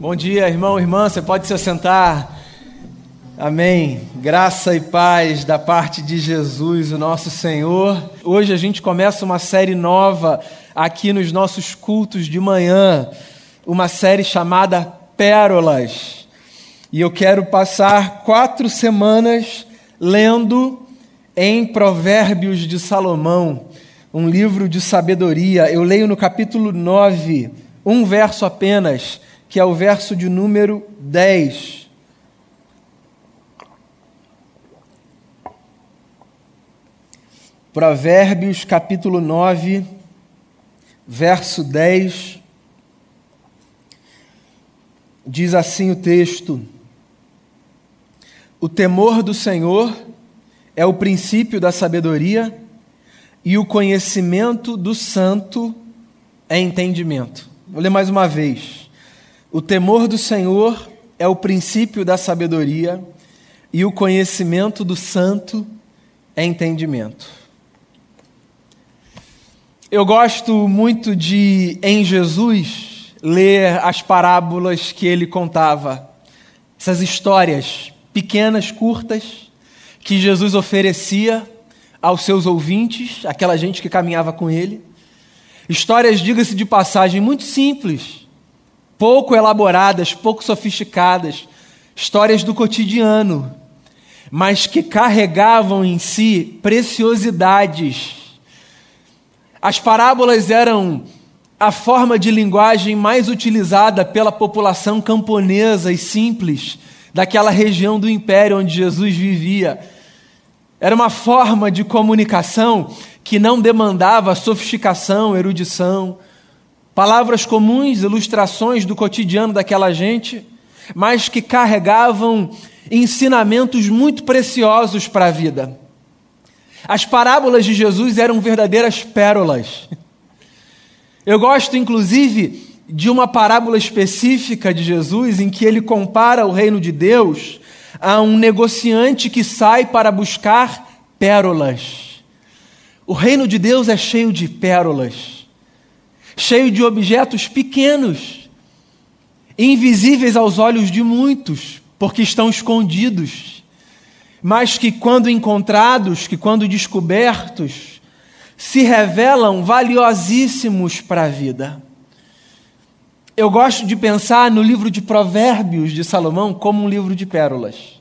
Bom dia, irmão, irmã, você pode se assentar. Amém. Graça e paz da parte de Jesus, o nosso Senhor. Hoje a gente começa uma série nova aqui nos nossos cultos de manhã, uma série chamada Pérolas. E eu quero passar quatro semanas lendo em Provérbios de Salomão, um livro de sabedoria. Eu leio no capítulo 9, um verso apenas que é o verso de número 10. Provérbios capítulo 9, verso 10. Diz assim o texto: O temor do Senhor é o princípio da sabedoria, e o conhecimento do santo é entendimento. Vou ler mais uma vez. O temor do Senhor é o princípio da sabedoria, e o conhecimento do santo é entendimento. Eu gosto muito de, em Jesus, ler as parábolas que ele contava, essas histórias pequenas, curtas, que Jesus oferecia aos seus ouvintes, aquela gente que caminhava com ele. Histórias, diga-se de passagem, muito simples, pouco elaboradas, pouco sofisticadas, histórias do cotidiano, mas que carregavam em si preciosidades. As parábolas eram a forma de linguagem mais utilizada pela população camponesa e simples daquela região do império onde Jesus vivia. Era uma forma de comunicação que não demandava sofisticação, erudição, palavras comuns, ilustrações do cotidiano daquela gente, mas que carregavam ensinamentos muito preciosos para a vida. As parábolas de Jesus eram verdadeiras pérolas. Eu gosto, inclusive, de uma parábola específica de Jesus em que ele compara o reino de Deus a um negociante que sai para buscar pérolas. O reino de Deus é cheio de pérolas cheio de objetos pequenos, invisíveis aos olhos de muitos, porque estão escondidos, mas que, quando encontrados, que, quando descobertos, se revelam valiosíssimos para a vida. Eu gosto de pensar no livro de Provérbios de Salomão como um livro de pérolas.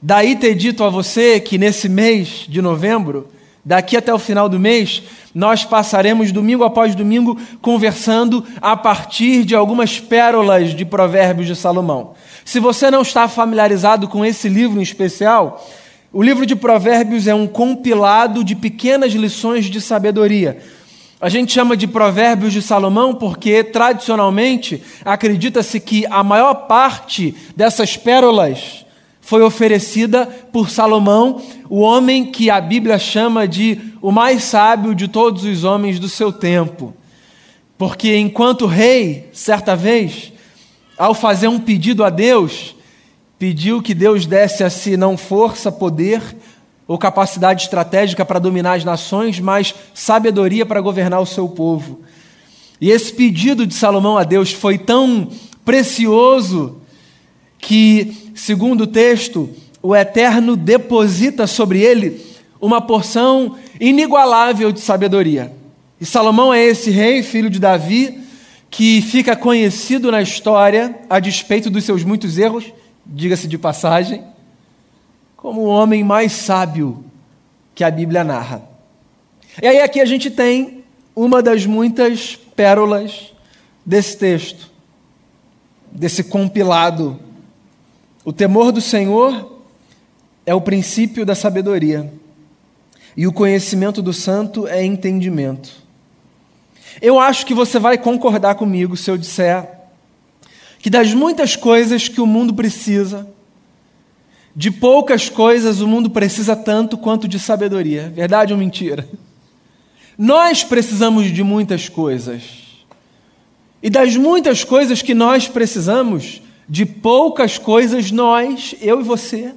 Daí ter dito a você que nesse mês de novembro, daqui até o final do mês, nós passaremos domingo após domingo conversando a partir de algumas pérolas de Provérbios de Salomão. Se você não está familiarizado com esse livro em especial, o livro de Provérbios é um compilado de pequenas lições de sabedoria. A gente chama de Provérbios de Salomão porque, tradicionalmente, acredita-se que a maior parte dessas pérolas foi oferecida por Salomão, o homem que a Bíblia chama de o mais sábio de todos os homens do seu tempo. Porque enquanto rei, certa vez, ao fazer um pedido a Deus, pediu que Deus desse a si não força, poder ou capacidade estratégica para dominar as nações, mas sabedoria para governar o seu povo. E esse pedido de Salomão a Deus foi tão precioso que, segundo o texto, o Eterno deposita sobre ele uma porção inigualável de sabedoria. E Salomão é esse rei, filho de Davi, que fica conhecido na história, a despeito dos seus muitos erros, diga-se de passagem, como o homem mais sábio que a Bíblia narra. E aí aqui a gente tem uma das muitas pérolas desse texto, desse compilado o temor do Senhor é o princípio da sabedoria, e o conhecimento do santo é entendimento. Eu acho que você vai concordar comigo se eu disser que das muitas coisas que o mundo precisa, de poucas coisas o mundo precisa tanto quanto de sabedoria. Verdade ou mentira? Nós precisamos de muitas coisas. E das muitas coisas que nós precisamos, de poucas coisas nós, eu e você,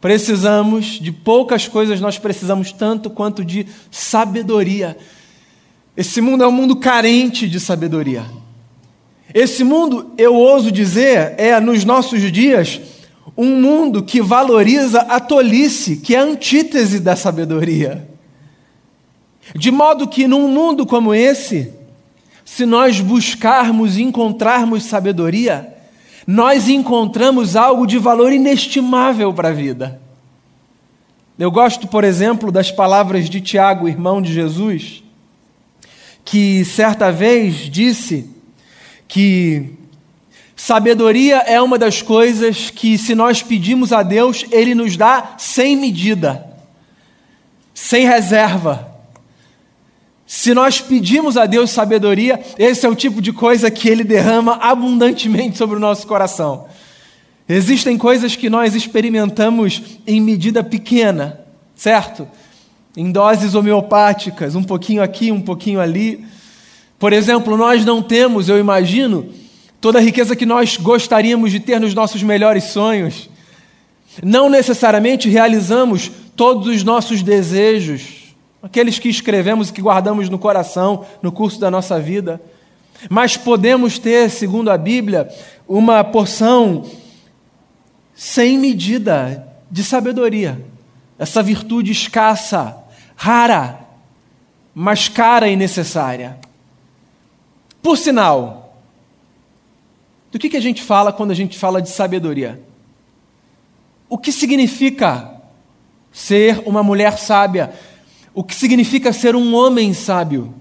precisamos, de poucas coisas nós precisamos tanto quanto de sabedoria. Esse mundo é um mundo carente de sabedoria. Esse mundo, eu ouso dizer, é nos nossos dias um mundo que valoriza a tolice, que é a antítese da sabedoria. De modo que num mundo como esse, se nós buscarmos e encontrarmos sabedoria, nós encontramos algo de valor inestimável para a vida. Eu gosto, por exemplo, das palavras de Tiago, irmão de Jesus, que certa vez disse que sabedoria é uma das coisas que, se nós pedimos a Deus, Ele nos dá sem medida, sem reserva. Se nós pedimos a Deus sabedoria, esse é o tipo de coisa que Ele derrama abundantemente sobre o nosso coração. Existem coisas que nós experimentamos em medida pequena, certo? Em doses homeopáticas, um pouquinho aqui, um pouquinho ali. Por exemplo, nós não temos, eu imagino, toda a riqueza que nós gostaríamos de ter nos nossos melhores sonhos. Não necessariamente realizamos todos os nossos desejos, aqueles que escrevemos e que guardamos no coração no curso da nossa vida. Mas podemos ter, segundo a Bíblia, uma porção sem medida de sabedoria, essa virtude escassa, rara, mas cara e necessária. Por sinal, do que, que a gente fala quando a gente fala de sabedoria? O que significa ser uma mulher sábia? O que significa ser um homem sábio?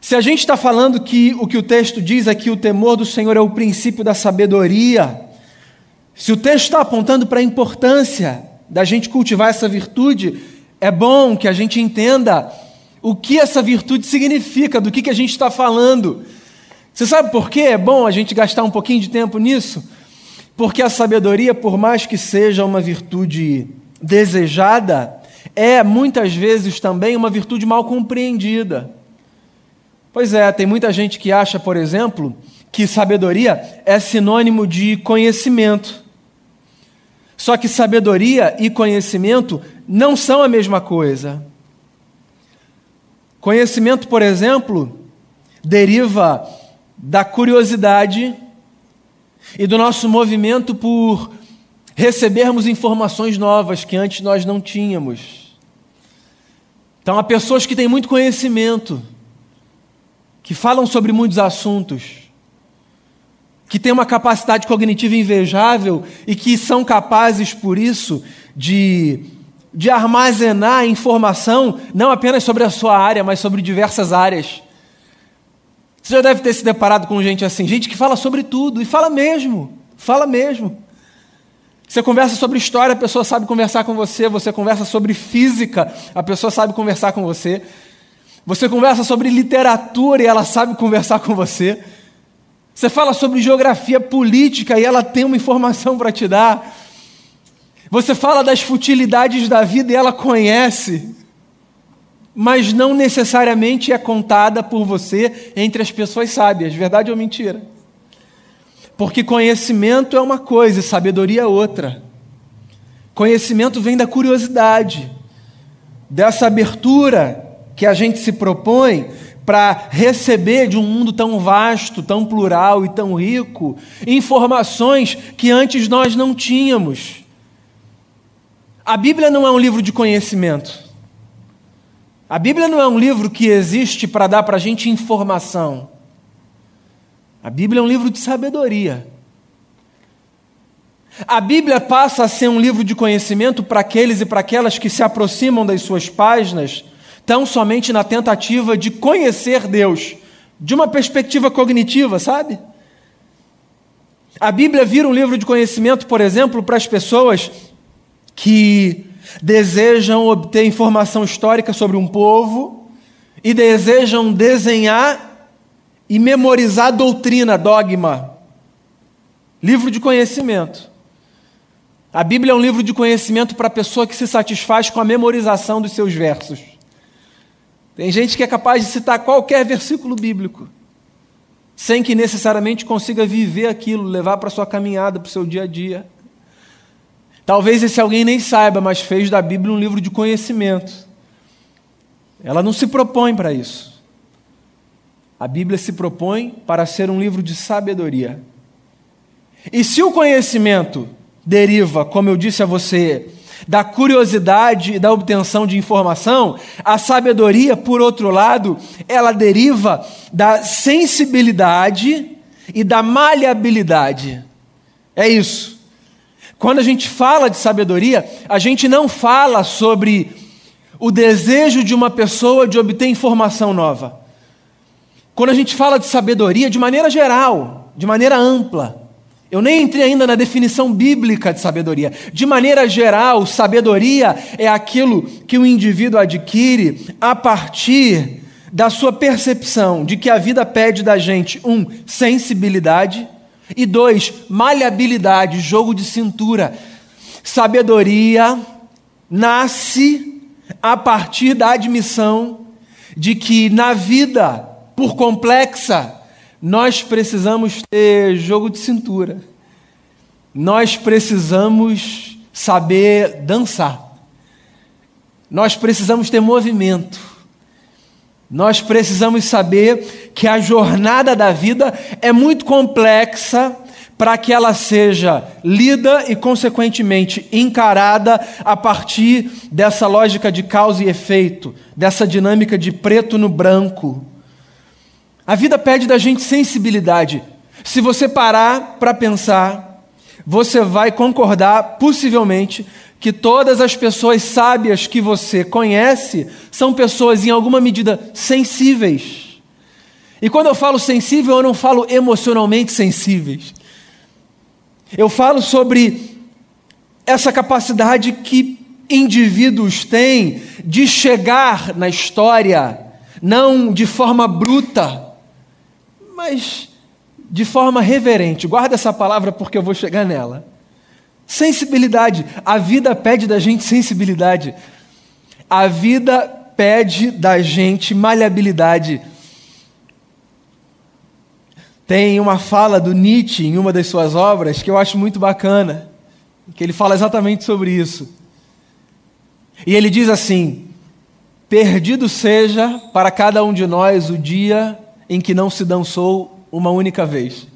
Se a gente está falando que o que o texto diz é que o temor do Senhor é o princípio da sabedoria, se o texto está apontando para a importância da gente cultivar essa virtude, é bom que a gente entenda o que essa virtude significa, do que, que a gente está falando. Você sabe por quê? É bom a gente gastar um pouquinho de tempo nisso? Porque a sabedoria, por mais que seja uma virtude desejada, é muitas vezes também uma virtude mal compreendida. Pois é, tem muita gente que acha, por exemplo, que sabedoria é sinônimo de conhecimento. Só que sabedoria e conhecimento não são a mesma coisa. Conhecimento, por exemplo, deriva da curiosidade e do nosso movimento por recebermos informações novas que antes nós não tínhamos. Então, há pessoas que têm muito conhecimento, que falam sobre muitos assuntos, que têm uma capacidade cognitiva invejável e que são capazes, por isso, de de armazenar informação não apenas sobre a sua área, mas sobre diversas áreas. Você já deve ter se deparado com gente assim, gente que fala sobre tudo, e fala mesmo, fala mesmo. Você conversa sobre história, a pessoa sabe conversar com você, você conversa sobre física, a pessoa sabe conversar com você. Você conversa sobre literatura e ela sabe conversar com você. Você fala sobre geografia política e ela tem uma informação para te dar. Você fala das futilidades da vida e ela conhece, mas não necessariamente é contada por você entre as pessoas sábias, verdade ou mentira? Porque conhecimento é uma coisa e sabedoria é outra. Conhecimento vem da curiosidade, dessa abertura que a gente se propõe para receber de um mundo tão vasto, tão plural e tão rico, informações que antes nós não tínhamos. A Bíblia não é um livro de conhecimento. A Bíblia não é um livro que existe para dar para a gente informação. A Bíblia é um livro de sabedoria. A Bíblia passa a ser um livro de conhecimento para aqueles e para aquelas que se aproximam das suas páginas, tão somente na tentativa de conhecer Deus, de uma perspectiva cognitiva, sabe? A Bíblia vira um livro de conhecimento, por exemplo, para as pessoas que desejam obter informação histórica sobre um povo e desejam desenhar e memorizar doutrina, dogma. Livro de conhecimento. A Bíblia é um livro de conhecimento para a pessoa que se satisfaz com a memorização dos seus versos. Tem gente que é capaz de citar qualquer versículo bíblico, sem que necessariamente consiga viver aquilo, levar para sua caminhada, para o seu dia a dia. Talvez esse alguém nem saiba, mas fez da Bíblia um livro de conhecimento. Ela não se propõe para isso. A Bíblia se propõe para ser um livro de sabedoria. E se o conhecimento deriva, como eu disse a você, da curiosidade e da obtenção de informação, a sabedoria, por outro lado, ela deriva da sensibilidade e da maleabilidade. É isso. Quando a gente fala de sabedoria, a gente não fala sobre o desejo de uma pessoa de obter informação nova. Quando a gente fala de sabedoria, de maneira geral, de maneira ampla, eu nem entrei ainda na definição bíblica de sabedoria. De maneira geral, sabedoria é aquilo que o indivíduo adquire a partir da sua percepção de que a vida pede da gente, um, sensibilidade, e dois, maleabilidade, jogo de cintura. Sabedoria nasce a partir da admissão de que na vida, por complexa, nós precisamos ter jogo de cintura. Nós precisamos saber dançar. Nós precisamos ter movimento. Nós precisamos saber que a jornada da vida é muito complexa para que ela seja lida e, consequentemente, encarada a partir dessa lógica de causa e efeito, dessa dinâmica de preto no branco. A vida pede da gente sensibilidade. Se você parar para pensar, você vai concordar, possivelmente, que todas as pessoas sábias que você conhece são pessoas, em alguma medida, sensíveis. E quando eu falo sensível, eu não falo emocionalmente sensíveis. Eu falo sobre essa capacidade que indivíduos têm de chegar na história, não de forma bruta, mas de forma reverente. Guarda essa palavra porque eu vou chegar nela. Sensibilidade. A vida pede da gente sensibilidade. A vida pede da gente maleabilidade. Tem uma fala do Nietzsche em uma das suas obras que eu acho muito bacana, que ele fala exatamente sobre isso. E ele diz assim: Perdido seja para cada um de nós o dia em que não se dançou uma única vez.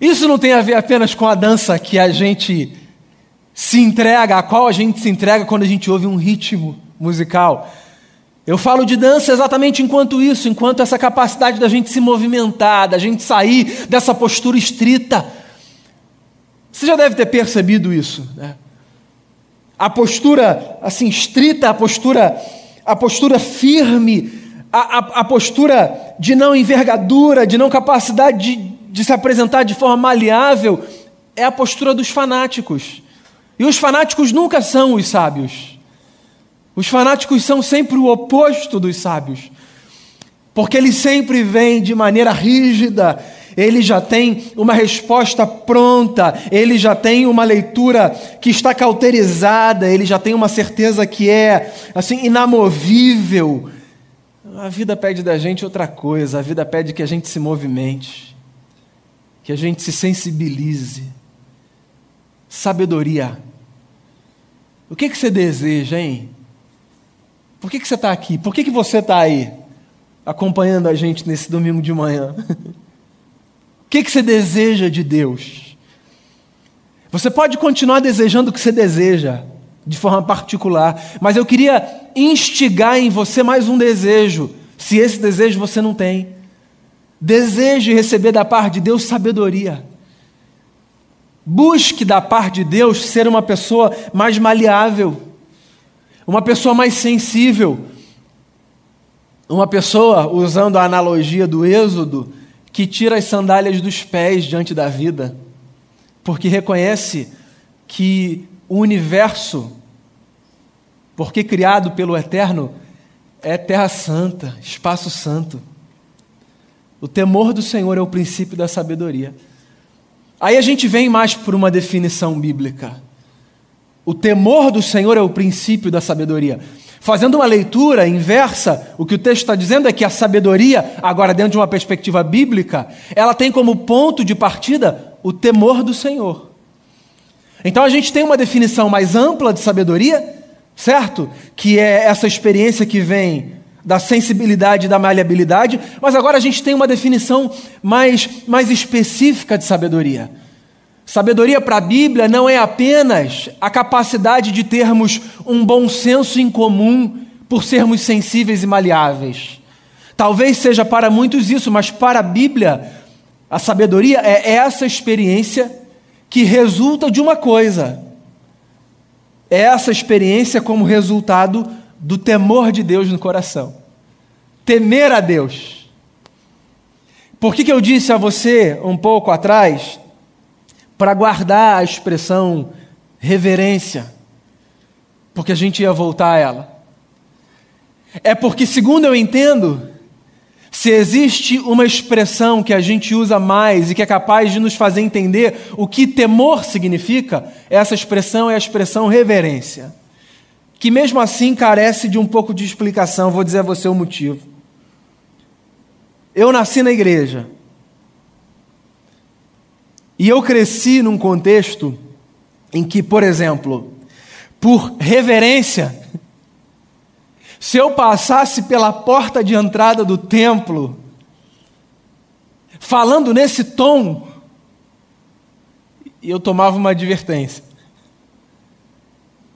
Isso não tem a ver apenas com a dança que a gente se entrega, a qual a gente se entrega quando a gente ouve um ritmo musical. Eu falo de dança exatamente enquanto isso, enquanto essa capacidade da gente se movimentar, da gente sair dessa postura estrita. Você já deve ter percebido isso, né? A postura assim estrita, a postura, a postura firme, a, a, a postura de não envergadura, de não capacidade de, de se apresentar de forma maleável, é a postura dos fanáticos. E os fanáticos nunca são os sábios. Os fanáticos são sempre o oposto dos sábios. Porque eles sempre vêm de maneira rígida, ele já tem uma resposta pronta, ele já tem uma leitura que está cauterizada, ele já tem uma certeza que é assim inamovível. A vida pede da gente outra coisa, a vida pede que a gente se movimente, que a gente se sensibilize. Sabedoria. O que, que você deseja, hein? Por que, que você está aqui? Por que, que você está aí, acompanhando a gente nesse domingo de manhã? o que, que você deseja de Deus? Você pode continuar desejando o que você deseja, de forma particular, mas eu queria instigar em você mais um desejo, se esse desejo você não tem. Deseje receber da parte de Deus sabedoria. Busque da parte de Deus ser uma pessoa mais maleável, uma pessoa mais sensível, uma pessoa, usando a analogia do Êxodo, que tira as sandálias dos pés diante da vida, porque reconhece que o universo, porque criado pelo Eterno, é terra santa, espaço santo. O temor do Senhor é o princípio da sabedoria. Aí a gente vem mais por uma definição bíblica. O temor do Senhor é o princípio da sabedoria. Fazendo uma leitura inversa, o que o texto está dizendo é que a sabedoria, agora dentro de uma perspectiva bíblica, ela tem como ponto de partida o temor do Senhor. Então a gente tem uma definição mais ampla de sabedoria, certo? Que é essa experiência que vem da sensibilidade e da maleabilidade, mas agora a gente tem uma definição mais, mais específica de sabedoria. Sabedoria para a Bíblia não é apenas a capacidade de termos um bom senso em comum por sermos sensíveis e maleáveis. Talvez seja para muitos isso, mas para a Bíblia, a sabedoria é essa experiência que resulta de uma coisa. É essa experiência como resultado do temor de Deus no coração. Temer a Deus. Por que, que eu disse a você um pouco atrás para guardar a expressão reverência, porque a gente ia voltar a ela. É porque, segundo eu entendo, se existe uma expressão que a gente usa mais e que é capaz de nos fazer entender o que temor significa, essa expressão é a expressão reverência, que mesmo assim carece de um pouco de explicação, vou dizer a você o motivo. Eu nasci na igreja, e eu cresci num contexto em que, por exemplo, por reverência, se eu passasse pela porta de entrada do templo, falando nesse tom, eu tomava uma advertência.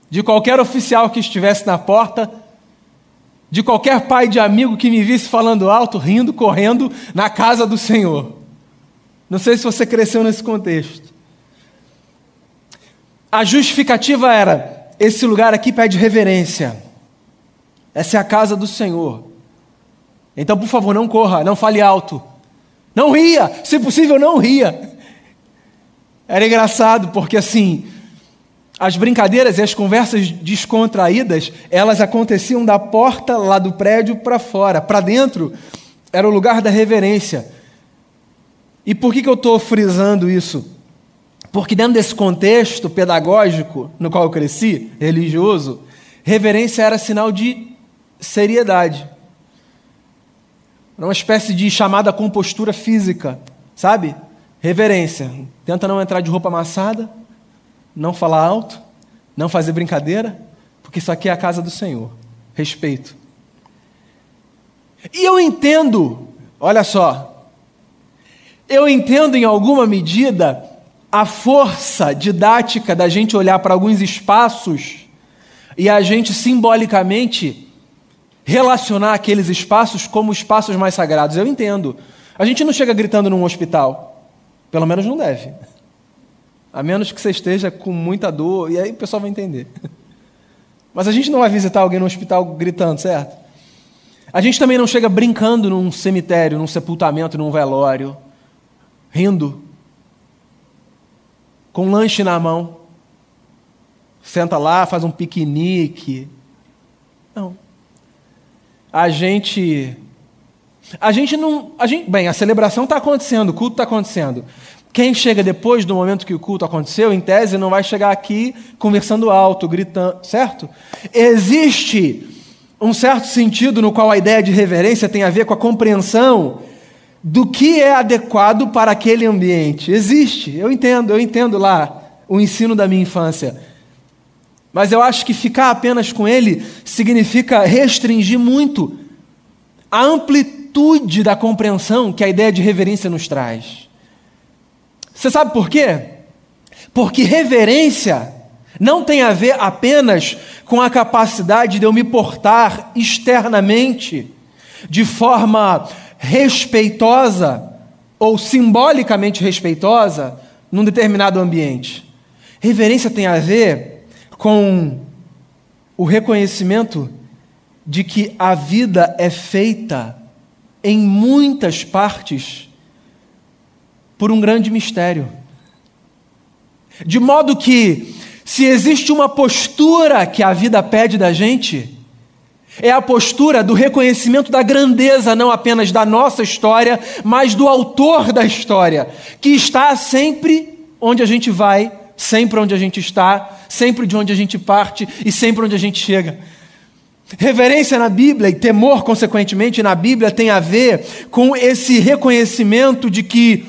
De qualquer oficial que estivesse na porta, de qualquer pai de amigo que me visse falando alto, rindo, correndo na casa do Senhor. Não sei se você cresceu nesse contexto. A justificativa era: esse lugar aqui pede reverência. Essa é a casa do Senhor. Então, por favor, não corra, não fale alto. Não ria, se possível, não ria. Era engraçado porque assim, as brincadeiras e as conversas descontraídas, elas aconteciam da porta lá do prédio para fora. Para dentro era o lugar da reverência. E por que, que eu estou frisando isso? Porque dentro desse contexto pedagógico no qual eu cresci, religioso, reverência era sinal de seriedade. Era uma espécie de chamada compostura física, sabe? Reverência. Tenta não entrar de roupa amassada, não falar alto, não fazer brincadeira, porque isso aqui é a casa do Senhor. Respeito. E eu entendo, olha só, eu entendo em alguma medida a força didática da gente olhar para alguns espaços e a gente simbolicamente relacionar aqueles espaços como espaços mais sagrados. Eu entendo. A gente não chega gritando num hospital. Pelo menos não deve. A menos que você esteja com muita dor, e aí o pessoal vai entender. Mas a gente não vai visitar alguém no hospital gritando, certo? A gente também não chega brincando num cemitério, num sepultamento, num velório rindo, com um lanche na mão. Senta lá, faz um piquenique. Não. A gente. A gente não. A gente, bem, a celebração está acontecendo, o culto está acontecendo. Quem chega depois do momento que o culto aconteceu, em tese, não vai chegar aqui conversando alto, gritando, certo? Existe um certo sentido no qual a ideia de reverência tem a ver com a compreensão do que é adequado para aquele ambiente. Existe, eu entendo, eu entendo lá o ensino da minha infância. Mas eu acho que ficar apenas com ele significa restringir muito a amplitude da compreensão que a ideia de reverência nos traz. Você sabe por quê? Porque reverência não tem a ver apenas com a capacidade de eu me portar externamente de forma respeitosa ou simbolicamente respeitosa num determinado ambiente. Reverência tem a ver com o reconhecimento de que a vida é feita em muitas partes por um grande mistério. De modo que, se existe uma postura que a vida pede da gente, é a postura do reconhecimento da grandeza, não apenas da nossa história, mas do autor da história, que está sempre onde a gente vai, sempre onde a gente está, sempre de onde a gente parte e sempre onde a gente chega. Reverência na Bíblia e temor, consequentemente, na Bíblia tem a ver com esse reconhecimento de que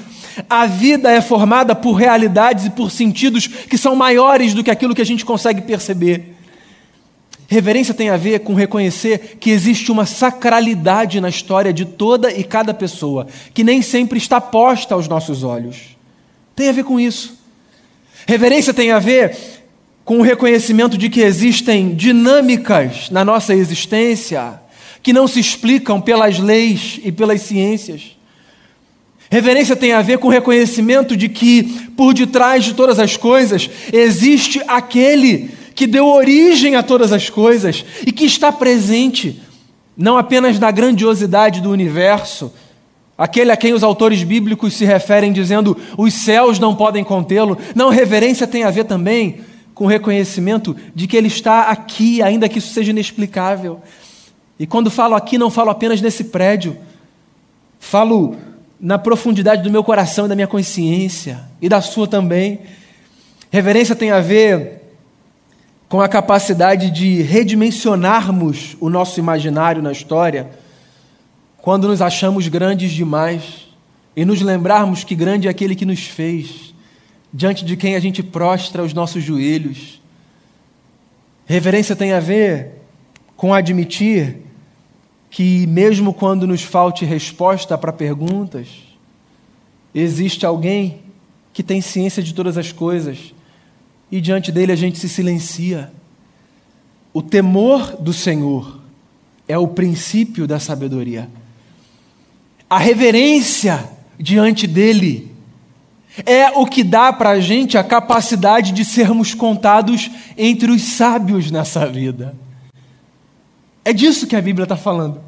a vida é formada por realidades e por sentidos que são maiores do que aquilo que a gente consegue perceber. Reverência tem a ver com reconhecer que existe uma sacralidade na história de toda e cada pessoa, que nem sempre está posta aos nossos olhos. Tem a ver com isso. Reverência tem a ver com o reconhecimento de que existem dinâmicas na nossa existência que não se explicam pelas leis e pelas ciências. Reverência tem a ver com o reconhecimento de que, por detrás de todas as coisas, existe aquele que deu origem a todas as coisas e que está presente, não apenas na grandiosidade do universo, aquele a quem os autores bíblicos se referem dizendo os céus não podem contê-lo. Não, reverência tem a ver também com o reconhecimento de que ele está aqui, ainda que isso seja inexplicável. E quando falo aqui, não falo apenas nesse prédio, falo na profundidade do meu coração e da minha consciência, e da sua também. Reverência tem a ver com a capacidade de redimensionarmos o nosso imaginário na história quando nos achamos grandes demais e nos lembrarmos que grande é aquele que nos fez, diante de quem a gente prostra os nossos joelhos. Reverência tem a ver com admitir que, mesmo quando nos falte resposta para perguntas, existe alguém que tem ciência de todas as coisas e diante dele a gente se silencia. O temor do Senhor é o princípio da sabedoria. A reverência diante dele é o que dá para a gente a capacidade de sermos contados entre os sábios nessa vida. É disso que a Bíblia está falando.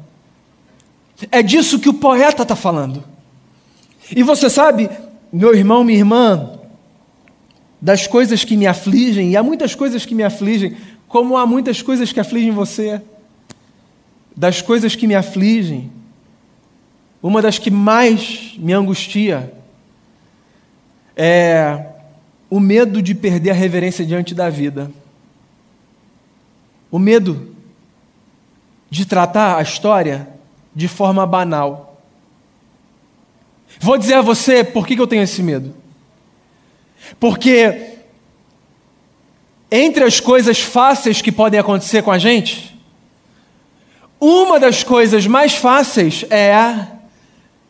É disso que o poeta está falando. E você sabe, meu irmão, minha irmã, das coisas que me afligem, e há muitas coisas que me afligem, como há muitas coisas que afligem você. Das coisas que me afligem, uma das que mais me angustia é o medo de perder a reverência diante da vida. O medo de tratar a história de forma banal. Vou dizer a você por que eu tenho esse medo. Porque entre as coisas fáceis que podem acontecer com a gente, uma das coisas mais fáceis é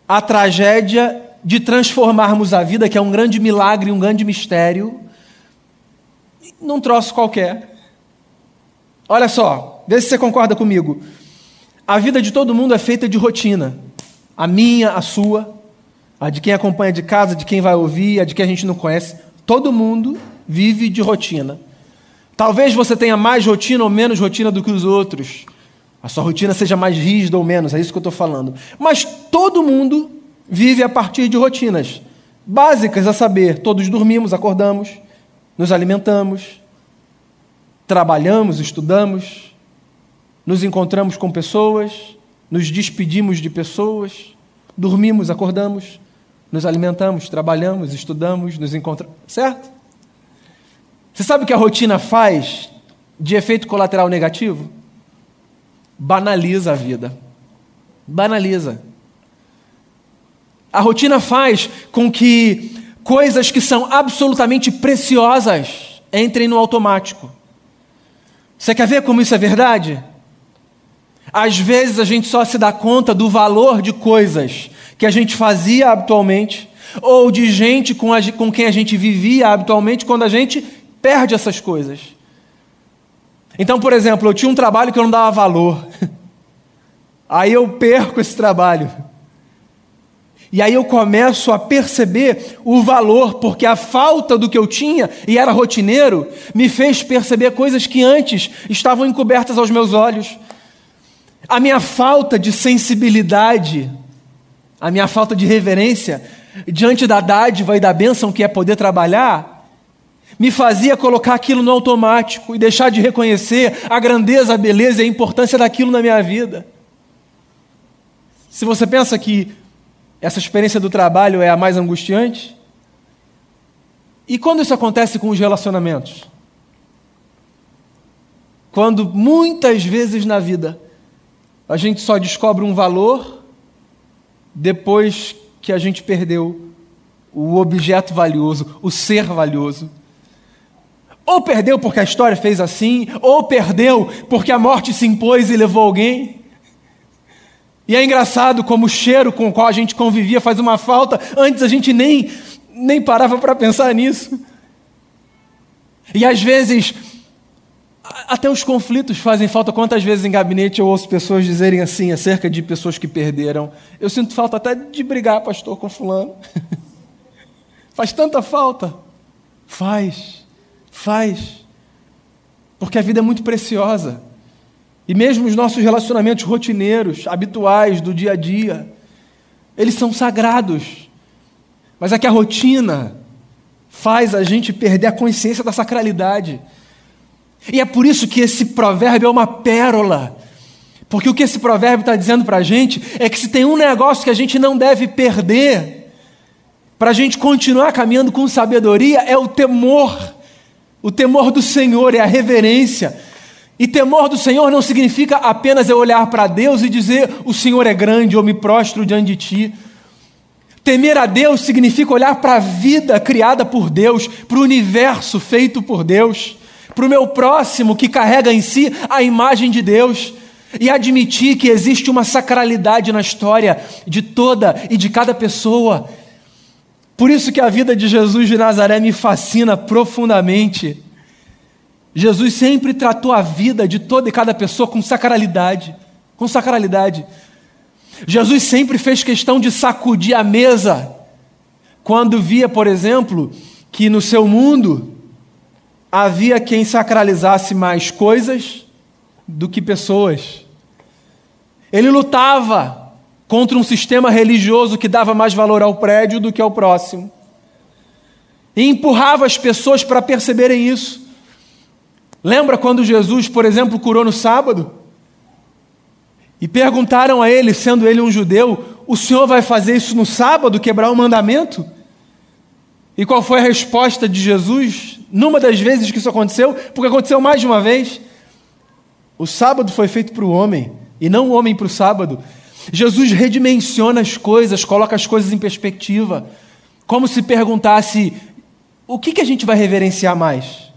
a tragédia de transformarmos a vida, que é um grande milagre, um grande mistério, num troço qualquer. Olha só, vê se você concorda comigo. A vida de todo mundo é feita de rotina. A minha, a sua, a de quem acompanha de casa, de quem vai ouvir, a de quem a gente não conhece. Todo mundo vive de rotina. Talvez você tenha mais rotina ou menos rotina do que os outros. A sua rotina seja mais rígida ou menos, é isso que eu estou falando. Mas todo mundo vive a partir de rotinas básicas, a saber, todos dormimos, acordamos, nos alimentamos, trabalhamos, estudamos, nos encontramos com pessoas, nos despedimos de pessoas, dormimos, acordamos, nos alimentamos, trabalhamos, estudamos, nos encontramos. Certo? Você sabe o que a rotina faz de efeito colateral negativo? Banaliza a vida. Banaliza. A rotina faz com que coisas que são absolutamente preciosas entrem no automático. Você quer ver como isso é verdade? Às vezes a gente só se dá conta do valor de coisas que a gente fazia habitualmente, ou de gente com, a, com quem a gente vivia habitualmente, quando a gente perde essas coisas. Então, por exemplo, eu tinha um trabalho que eu não dava valor. Aí eu perco esse trabalho. E aí eu começo a perceber o valor, porque a falta do que eu tinha, e era rotineiro, me fez perceber coisas que antes estavam encobertas aos meus olhos. A minha falta de sensibilidade, a minha falta de reverência diante da dádiva e da bênção que é poder trabalhar, me fazia colocar aquilo no automático e deixar de reconhecer a grandeza, a beleza e a importância daquilo na minha vida. Se você pensa que essa experiência do trabalho é a mais angustiante? E quando isso acontece com os relacionamentos? Quando muitas vezes na vida a gente só descobre um valor depois que a gente perdeu o objeto valioso, o ser valioso. Ou perdeu porque a história fez assim, ou perdeu porque a morte se impôs e levou alguém. E é engraçado como o cheiro com o qual a gente convivia faz uma falta, antes a gente nem, nem parava para pensar nisso. E às vezes, até os conflitos fazem falta. Quantas vezes em gabinete eu ouço pessoas dizerem assim acerca de pessoas que perderam? Eu sinto falta até de brigar, pastor, com fulano. Faz tanta falta. Faz, faz. Porque a vida é muito preciosa. E mesmo os nossos relacionamentos rotineiros, habituais, do dia a dia, eles são sagrados. Mas é que a rotina faz a gente perder a consciência da sacralidade. E é por isso que esse provérbio é uma pérola. Porque o que esse provérbio está dizendo para a gente é que se tem um negócio que a gente não deve perder, para a gente continuar caminhando com sabedoria é o temor. O temor do Senhor é a reverência. E temor do Senhor não significa apenas eu olhar para Deus e dizer o Senhor é grande ou me prostro diante de ti. Temer a Deus significa olhar para a vida criada por Deus, para o universo feito por Deus, para o meu próximo que carrega em si a imagem de Deus e admitir que existe uma sacralidade na história de toda e de cada pessoa por isso que a vida de Jesus de Nazaré me fascina profundamente. Jesus sempre tratou a vida de toda e cada pessoa com sacralidade, com sacralidade. Jesus sempre fez questão de sacudir a mesa quando via, por exemplo, que no seu mundo havia quem sacralizasse mais coisas do que pessoas. Ele lutava contra um sistema religioso que dava mais valor ao prédio do que ao próximo. E empurrava as pessoas para perceberem isso. Lembra quando Jesus, por exemplo, curou no sábado? E perguntaram a ele, sendo ele um judeu, o senhor vai fazer isso no sábado, quebrar o mandamento? E qual foi a resposta de Jesus numa das vezes que isso aconteceu? Porque aconteceu mais de uma vez. O sábado foi feito para o homem, e não o homem para o sábado. Jesus redimensiona as coisas, coloca as coisas em perspectiva, como se perguntasse: o que, que a gente vai reverenciar mais?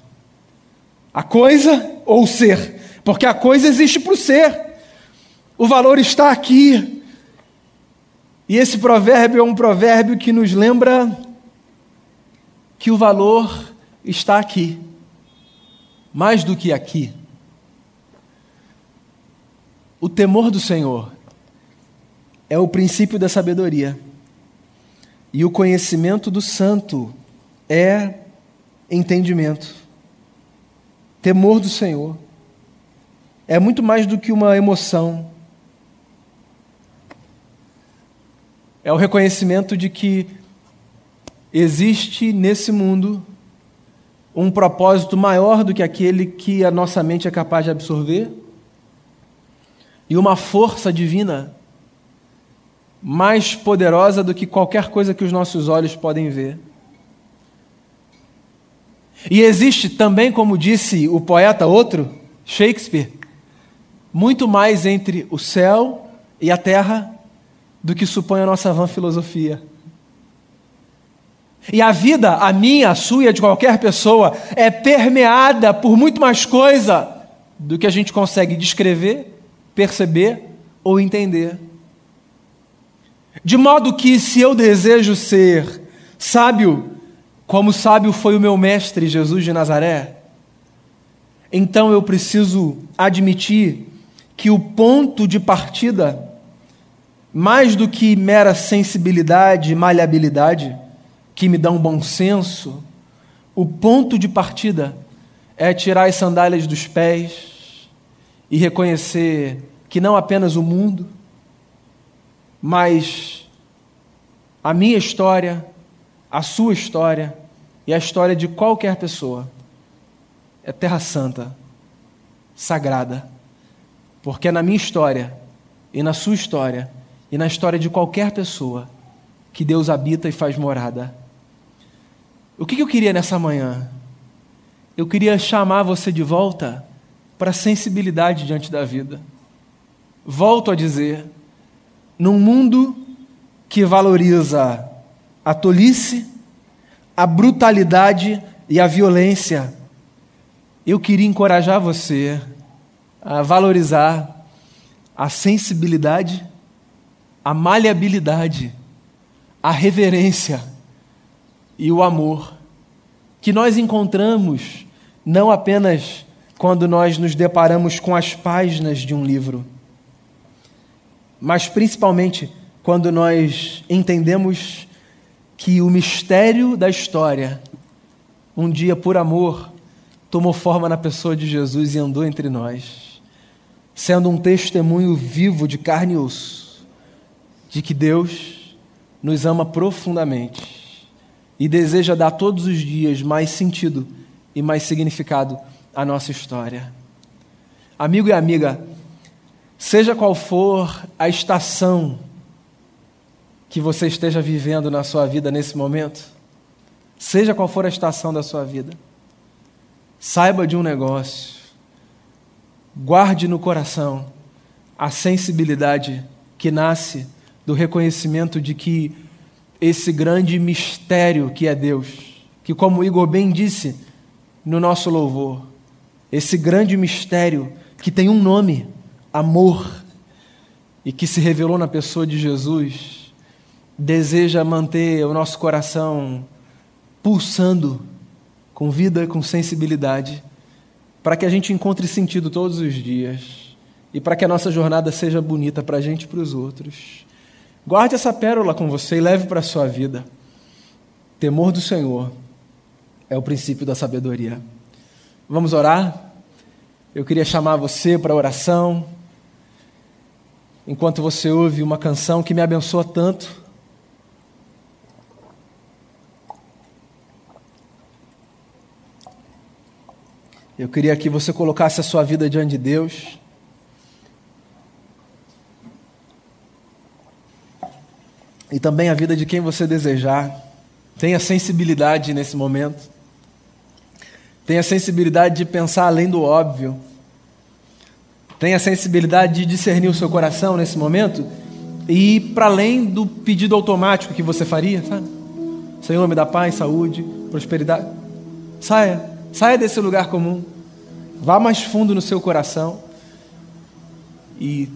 A coisa ou o ser? Porque a coisa existe para o ser, o valor está aqui. E esse provérbio é um provérbio que nos lembra que o valor está aqui, mais do que aqui. O temor do Senhor é o princípio da sabedoria. E o conhecimento do santo é entendimento. Temor do Senhor. É muito mais do que uma emoção. É o reconhecimento de que existe nesse mundo um propósito maior do que aquele que a nossa mente é capaz de absorver e uma força divina mais poderosa do que qualquer coisa que os nossos olhos podem ver. E existe também, como disse o poeta outro, Shakespeare, muito mais entre o céu e a terra do que supõe a nossa vã filosofia. E a vida, a minha, a sua e a de qualquer pessoa, é permeada por muito mais coisa do que a gente consegue descrever, perceber ou entender. De modo que, se eu desejo ser sábio, como sábio foi o meu mestre Jesus de Nazaré, então eu preciso admitir que o ponto de partida, mais do que mera sensibilidade e maleabilidade, que me um bom senso, o ponto de partida é tirar as sandálias dos pés e reconhecer que não apenas o mundo, mas a minha história, a sua história e a história de qualquer pessoa é terra santa, sagrada, porque é na minha história e na sua história e na história de qualquer pessoa que Deus habita e faz morada. O que eu queria nessa manhã? Eu queria chamar você de volta para a sensibilidade diante da vida. Volto a dizer, num mundo que valoriza a tolice, a brutalidade e a violência, eu queria encorajar você a valorizar a sensibilidade, a maleabilidade, a reverência e o amor que nós encontramos não apenas quando nós nos deparamos com as páginas de um livro, mas principalmente quando nós entendemos que o mistério da história, um dia por amor, tomou forma na pessoa de Jesus e andou entre nós, sendo um testemunho vivo de carne e osso, de que Deus nos ama profundamente e deseja dar todos os dias mais sentido e mais significado à nossa história. Amigo e amiga, seja qual for a estação que você esteja vivendo na sua vida nesse momento, seja qual for a estação da sua vida, Saiba de um negócio, guarde no coração a sensibilidade que nasce do reconhecimento de que esse grande mistério que é Deus, que, como Igor bem disse no nosso louvor, esse grande mistério que tem um nome, amor, e que se revelou na pessoa de Jesus, deseja manter o nosso coração pulsando com vida, com sensibilidade, para que a gente encontre sentido todos os dias e para que a nossa jornada seja bonita para a gente e para os outros. Guarde essa pérola com você e leve para a sua vida. Temor do Senhor é o princípio da sabedoria. Vamos orar? Eu queria chamar você para oração. Enquanto você ouve uma canção que me abençoa tanto, Eu queria que você colocasse a sua vida diante de Deus. E também a vida de quem você desejar. Tenha sensibilidade nesse momento. Tenha sensibilidade de pensar além do óbvio. Tenha sensibilidade de discernir o seu coração nesse momento e ir para além do pedido automático que você faria, sabe? Senhor, me dá paz, saúde, prosperidade. Saia. Saia desse lugar comum. Vá mais fundo no seu coração e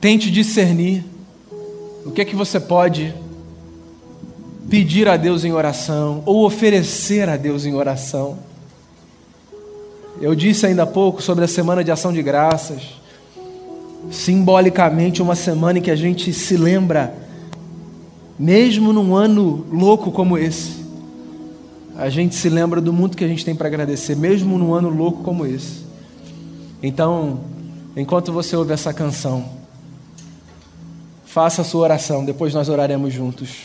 tente discernir o que é que você pode pedir a Deus em oração ou oferecer a Deus em oração. Eu disse ainda há pouco sobre a semana de ação de graças. Simbolicamente, uma semana em que a gente se lembra, mesmo num ano louco como esse, a gente se lembra do muito que a gente tem para agradecer, mesmo num ano louco como esse. Então, enquanto você ouve essa canção, faça a sua oração, depois nós oraremos juntos.